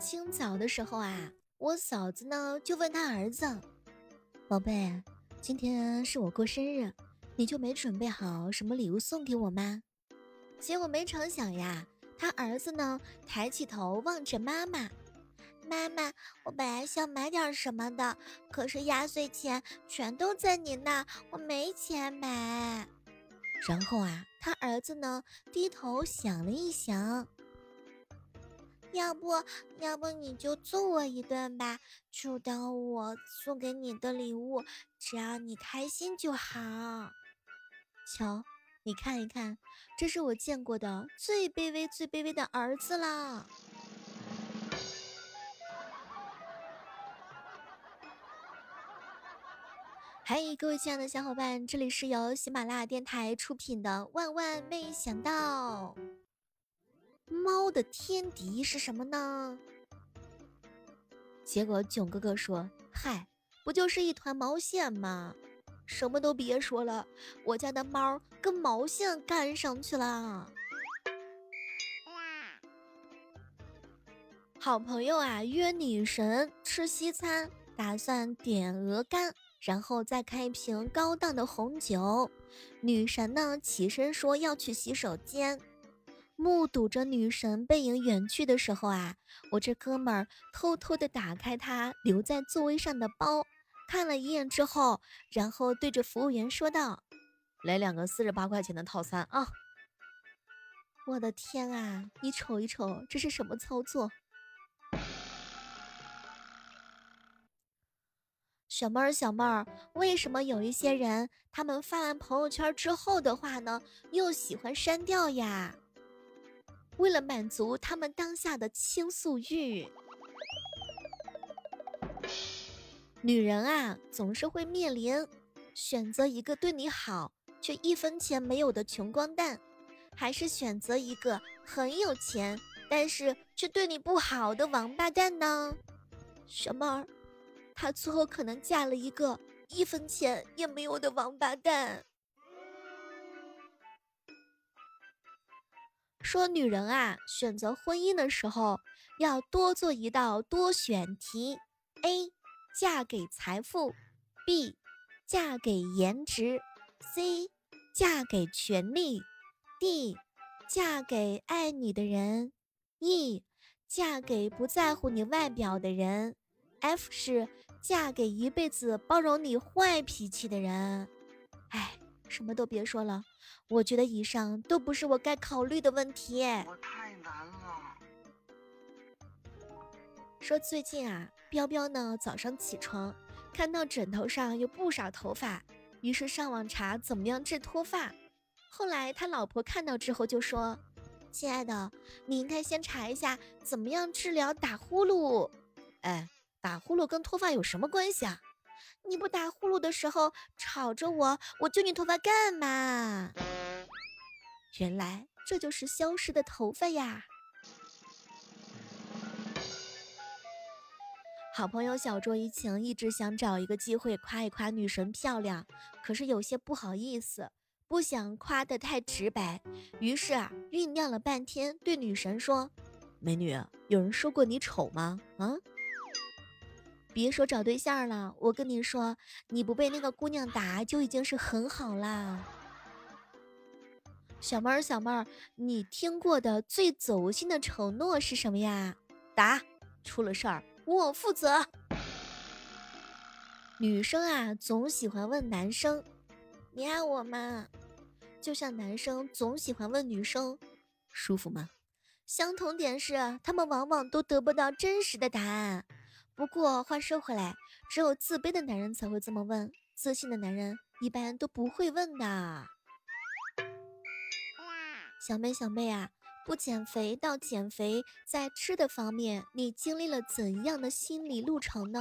清早的时候啊，我嫂子呢就问他儿子：“宝贝，今天是我过生日，你就没准备好什么礼物送给我吗？”结果没成想呀，他儿子呢抬起头望着妈妈：“妈妈，我本来想买点什么的，可是压岁钱全都在你那，我没钱买。”然后啊，他儿子呢低头想了一想。要不要不你就揍我一顿吧，就当我送给你的礼物，只要你开心就好。瞧，你看一看，这是我见过的最卑微、最卑微的儿子啦。嗨，各位亲爱的小伙伴，这里是由喜马拉雅电台出品的《万万没想到》。猫的天敌是什么呢？结果囧哥哥说：“嗨，不就是一团毛线吗？什么都别说了，我家的猫跟毛线干上去了。”好朋友啊，约女神吃西餐，打算点鹅肝，然后再开一瓶高档的红酒。女神呢，起身说要去洗手间。目睹着女神背影远去的时候啊，我这哥们儿偷偷的打开他留在座位上的包，看了一眼之后，然后对着服务员说道：“来两个四十八块钱的套餐啊！”我的天啊，你瞅一瞅，这是什么操作？小妹儿，小妹儿，为什么有一些人他们发完朋友圈之后的话呢，又喜欢删掉呀？为了满足他们当下的倾诉欲，女人啊，总是会面临选择一个对你好却一分钱没有的穷光蛋，还是选择一个很有钱但是却对你不好的王八蛋呢？小妹儿，她最后可能嫁了一个一分钱也没有的王八蛋。说女人啊，选择婚姻的时候要多做一道多选题：A. 嫁给财富；B. 嫁给颜值；C. 嫁给权力；D. 嫁给爱你的人；E. 嫁给不在乎你外表的人；F 是嫁给一辈子包容你坏脾气的人。哎。什么都别说了，我觉得以上都不是我该考虑的问题。我太难了。说最近啊，彪彪呢早上起床看到枕头上有不少头发，于是上网查怎么样治脱发。后来他老婆看到之后就说：“亲爱的，你应该先查一下怎么样治疗打呼噜。”哎，打呼噜跟脱发有什么关系啊？你不打呼噜的时候吵着我，我揪你头发干嘛？原来这就是消失的头发呀！好朋友小卓一晴一直想找一个机会夸一夸女神漂亮，可是有些不好意思，不想夸得太直白，于是啊酝酿了半天，对女神说：“美女，有人说过你丑吗？啊？”别说找对象了，我跟你说，你不被那个姑娘打就已经是很好啦。小妹儿，小妹儿，你听过的最走心的承诺是什么呀？答：出了事儿我负责。女生啊，总喜欢问男生：“你爱我吗？”就像男生总喜欢问女生：“舒服吗？”相同点是，他们往往都得不到真实的答案。不过话说回来，只有自卑的男人才会这么问，自信的男人一般都不会问的。小妹小妹啊，不减肥到减肥，在吃的方面，你经历了怎样的心理路程呢？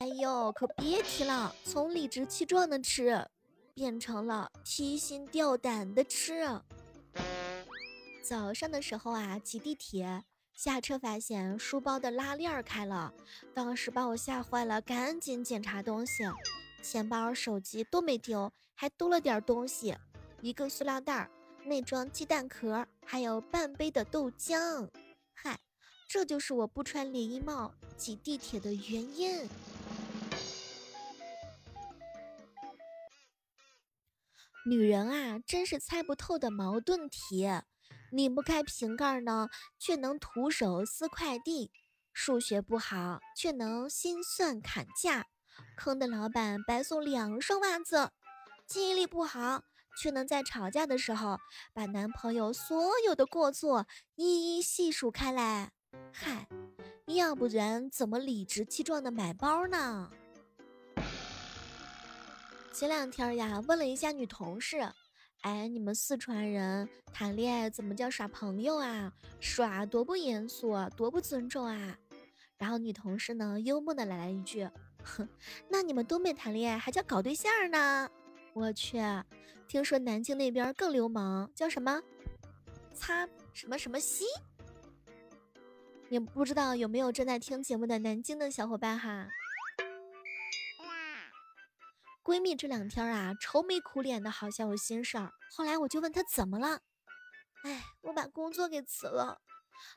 哎呦，可别提了，从理直气壮的吃，变成了提心吊胆的吃。早上的时候啊，挤地铁。下车发现书包的拉链开了，当时把我吓坏了，赶紧检查东西，钱包、手机都没丢，还多了点东西，一个塑料袋内装鸡蛋壳，还有半杯的豆浆。嗨，这就是我不穿连衣帽挤地铁的原因。女人啊，真是猜不透的矛盾体。拧不开瓶盖呢，却能徒手撕快递；数学不好，却能心算砍价；坑的老板白送两双袜子；记忆力不好，却能在吵架的时候把男朋友所有的过错一一细数开来。嗨，要不然怎么理直气壮的买包呢？前两天呀，问了一下女同事，哎，你们四川人谈恋爱怎么叫耍朋友啊？耍多不严肃，多不尊重啊！然后女同事呢，幽默的来了一句，哼，那你们东北谈恋爱还叫搞对象呢？我去，听说南京那边更流氓，叫什么擦什么什么西？也不知道有没有正在听节目的南京的小伙伴哈？闺蜜这两天啊，愁眉苦脸的，好像有心事儿。后来我就问她怎么了，哎，我把工作给辞了。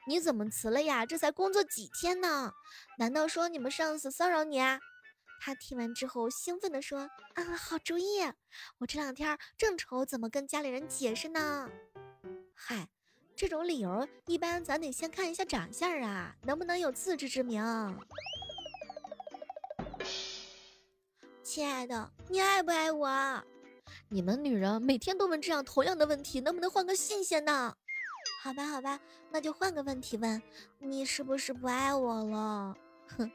你怎么辞了呀？这才工作几天呢？难道说你们上司骚扰你啊？她听完之后兴奋地说：“啊，好主意！我这两天正愁怎么跟家里人解释呢。”嗨，这种理由一般咱得先看一下长相啊，能不能有自知之明。亲爱的，你爱不爱我？你们女人每天都问这样同样的问题，能不能换个新鲜的？好吧，好吧，那就换个问题问，你是不是不爱我了？哼，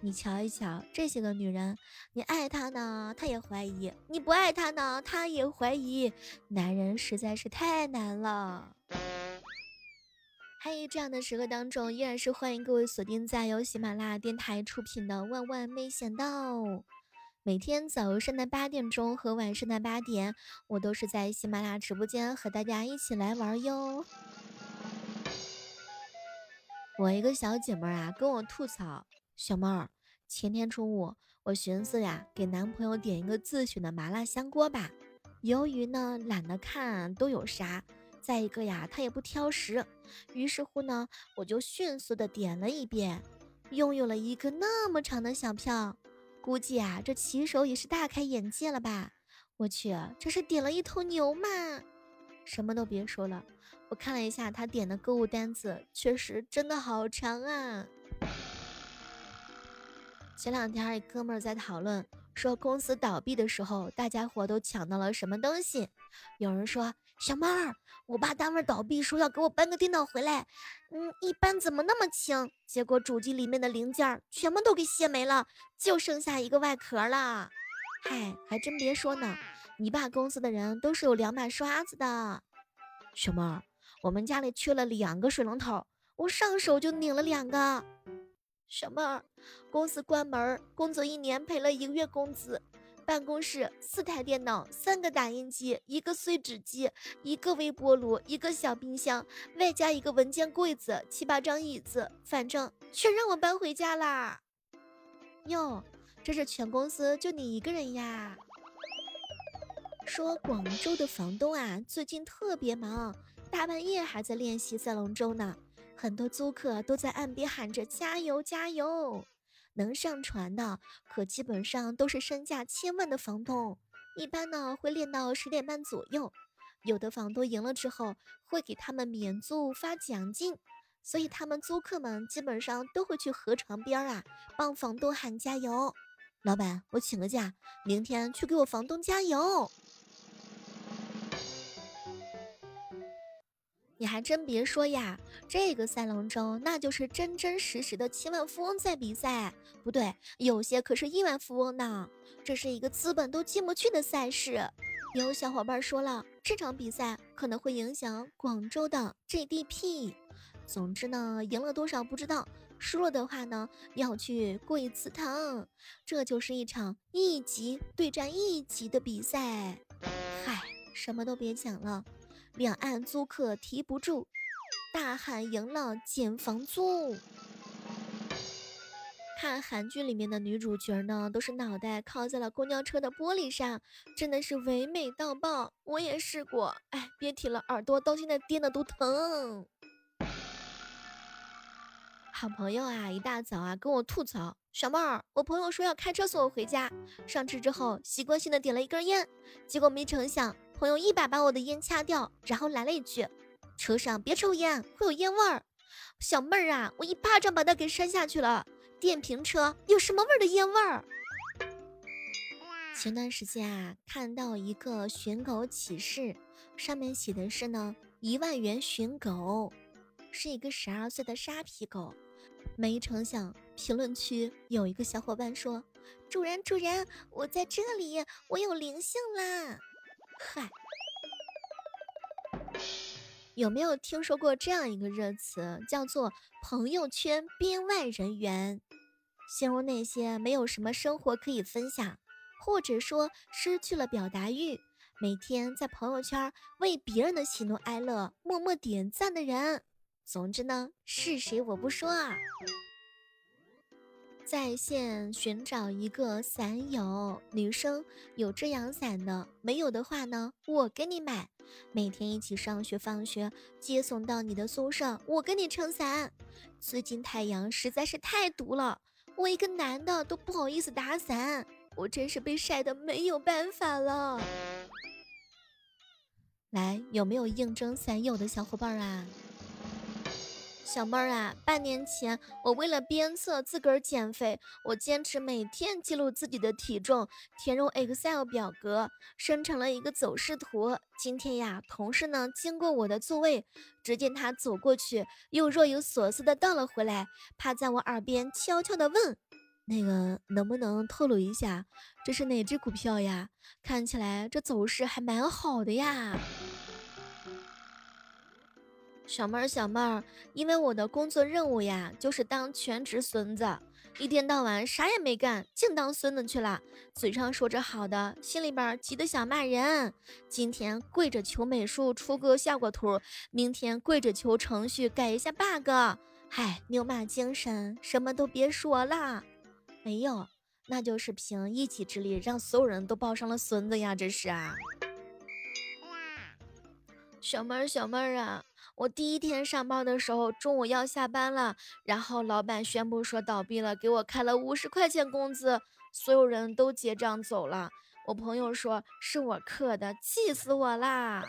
你瞧一瞧这些个女人，你爱她呢，她也怀疑；你不爱她呢，她也怀疑。男人实在是太难了。嗨，这样的时刻当中，依然是欢迎各位锁定在由喜马拉雅电台出品的《万万没想到》。每天早上的八点钟和晚上的八点，我都是在喜马拉雅直播间和大家一起来玩哟。我一个小姐妹啊，跟我吐槽：“小妹儿，前天中午我寻思呀，给男朋友点一个自选的麻辣香锅吧。由于呢懒得看都有啥，再一个呀他也不挑食，于是乎呢我就迅速的点了一遍，拥有了一个那么长的小票。”估计啊，这骑手也是大开眼界了吧？我去，这是点了一头牛吗？什么都别说了，我看了一下他点的购物单子，确实真的好长啊。前两天一哥们儿在讨论，说公司倒闭的时候，大家伙都抢到了什么东西？有人说。小妹儿，我爸单位倒闭，说要给我搬个电脑回来。嗯，一搬怎么那么轻？结果主机里面的零件全部都给卸没了，就剩下一个外壳了。嗨，还真别说呢，你爸公司的人都是有两把刷子的。小妹儿，我们家里缺了两个水龙头，我上手就拧了两个。小妹儿，公司关门，工作一年赔了一个月工资。办公室四台电脑，三个打印机，一个碎纸机，一个微波炉，一个小冰箱，外加一个文件柜子，七八张椅子，反正全让我搬回家啦。哟，这是全公司就你一个人呀？说广州的房东啊，最近特别忙，大半夜还在练习赛龙舟呢，很多租客都在岸边喊着加油加油。能上船的，可基本上都是身价千万的房东，一般呢会练到十点半左右。有的房东赢了之后，会给他们免租发奖金，所以他们租客们基本上都会去河床边啊，帮房东喊加油。老板，我请个假，明天去给我房东加油。你还真别说呀，这个赛龙舟那就是真真实实的千万富翁在比赛，不对，有些可是亿万富翁呢。这是一个资本都进不去的赛事。有小伙伴说了，这场比赛可能会影响广州的 GDP。总之呢，赢了多少不知道，输了的话呢，要去跪祠堂。这就是一场一级对战一级的比赛。嗨，什么都别讲了。两岸租客提不住，大喊赢了减房租。看韩剧里面的女主角呢，都是脑袋靠在了公交车的玻璃上，真的是唯美到爆。我也试过，哎，别提了，耳朵到现在颠的都疼。好朋友啊，一大早啊跟我吐槽：“小妹儿，我朋友说要开车送我回家，上车之后习惯性的点了一根烟，结果没成想，朋友一把把我的烟掐掉，然后来了一句：车上别抽烟，会有烟味儿。小妹儿啊，我一巴掌把他给扇下去了。电瓶车有什么味儿的烟味儿？前段时间啊，看到一个寻狗启事，上面写的是呢，一万元寻狗。”是一个十二岁的沙皮狗，没成想评论区有一个小伙伴说：“主人，主人，我在这里，我有灵性啦！”嗨，有没有听说过这样一个热词，叫做“朋友圈编外人员”，形容那些没有什么生活可以分享，或者说失去了表达欲，每天在朋友圈为别人的喜怒哀乐默默点赞的人。总之呢，是谁我不说啊。在线寻找一个伞友，女生有遮阳伞的，没有的话呢，我给你买。每天一起上学放学，接送到你的宿舍，我给你撑伞。最近太阳实在是太毒了，我一个男的都不好意思打伞，我真是被晒得没有办法了。来，有没有应征伞友的小伙伴啊？小妹儿啊，半年前我为了鞭策自个儿减肥，我坚持每天记录自己的体重，填入 Excel 表格，生成了一个走势图。今天呀，同事呢经过我的座位，只见他走过去，又若有所思的倒了回来，趴在我耳边悄悄的问：“那个能不能透露一下，这是哪只股票呀？看起来这走势还蛮好的呀。”小妹儿，小妹儿，因为我的工作任务呀，就是当全职孙子，一天到晚啥也没干，净当孙子去了。嘴上说着好的，心里边急得想骂人。今天跪着求美术出个效果图，明天跪着求程序改一下 bug。嗨，牛马精神，什么都别说了。没有，那就是凭一己之力让所有人都抱上了孙子呀，这是啊。小妹儿，小妹儿啊。我第一天上班的时候，中午要下班了，然后老板宣布说倒闭了，给我开了五十块钱工资，所有人都结账走了。我朋友说是我克的，气死我啦！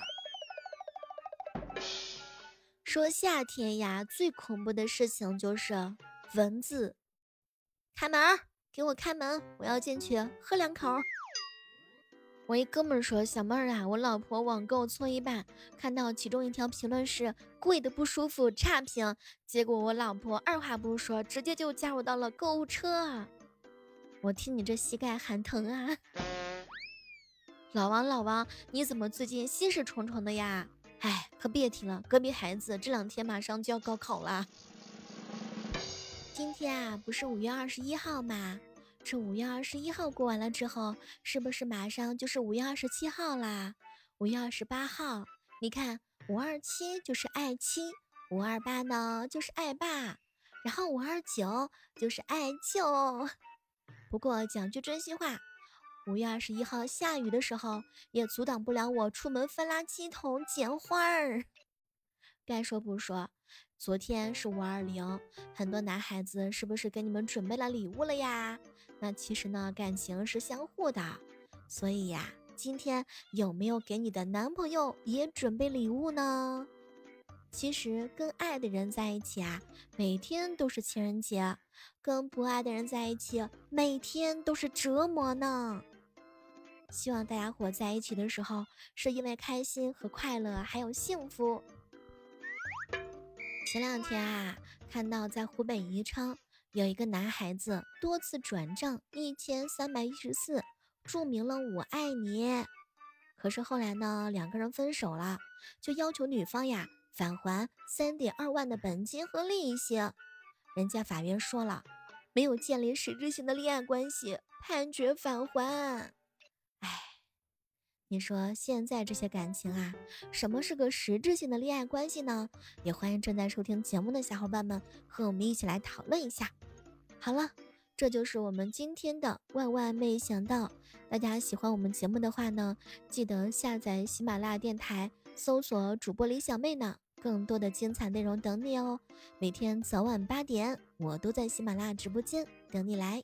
说夏天呀，最恐怖的事情就是蚊子。开门，给我开门，我要进去喝两口。我一哥们说：“小妹儿啊，我老婆网购搓衣板，看到其中一条评论是贵的不舒服，差评。结果我老婆二话不说，直接就加入到了购物车。我听你这膝盖喊疼啊！老王，老王，你怎么最近心事重重的呀？哎，可别提了，隔壁孩子这两天马上就要高考了。今天啊，不是五月二十一号吗？”这五月二十一号过完了之后，是不是马上就是五月二十七号啦？五月二十八号，你看五二七就是爱七，五二八呢就是爱爸，然后五二九就是爱舅。不过讲句真心话，五月二十一号下雨的时候，也阻挡不了我出门翻垃圾桶捡花儿。该说不说，昨天是五二零，很多男孩子是不是给你们准备了礼物了呀？那其实呢，感情是相互的，所以呀，今天有没有给你的男朋友也准备礼物呢？其实跟爱的人在一起啊，每天都是情人节；跟不爱的人在一起，每天都是折磨呢。希望大家伙在一起的时候，是因为开心和快乐，还有幸福。前两天啊，看到在湖北宜昌。有一个男孩子多次转账一千三百一十四，注明了我爱你。可是后来呢，两个人分手了，就要求女方呀返还三点二万的本金和利息。人家法院说了，没有建立实质性的恋爱关系，判决返还。你说现在这些感情啊，什么是个实质性的恋爱关系呢？也欢迎正在收听节目的小伙伴们和我们一起来讨论一下。好了，这就是我们今天的万万没想到。大家喜欢我们节目的话呢，记得下载喜马拉雅电台，搜索主播李小妹呢。更多的精彩内容等你哦。每天早晚八点，我都在喜马拉雅直播间等你来。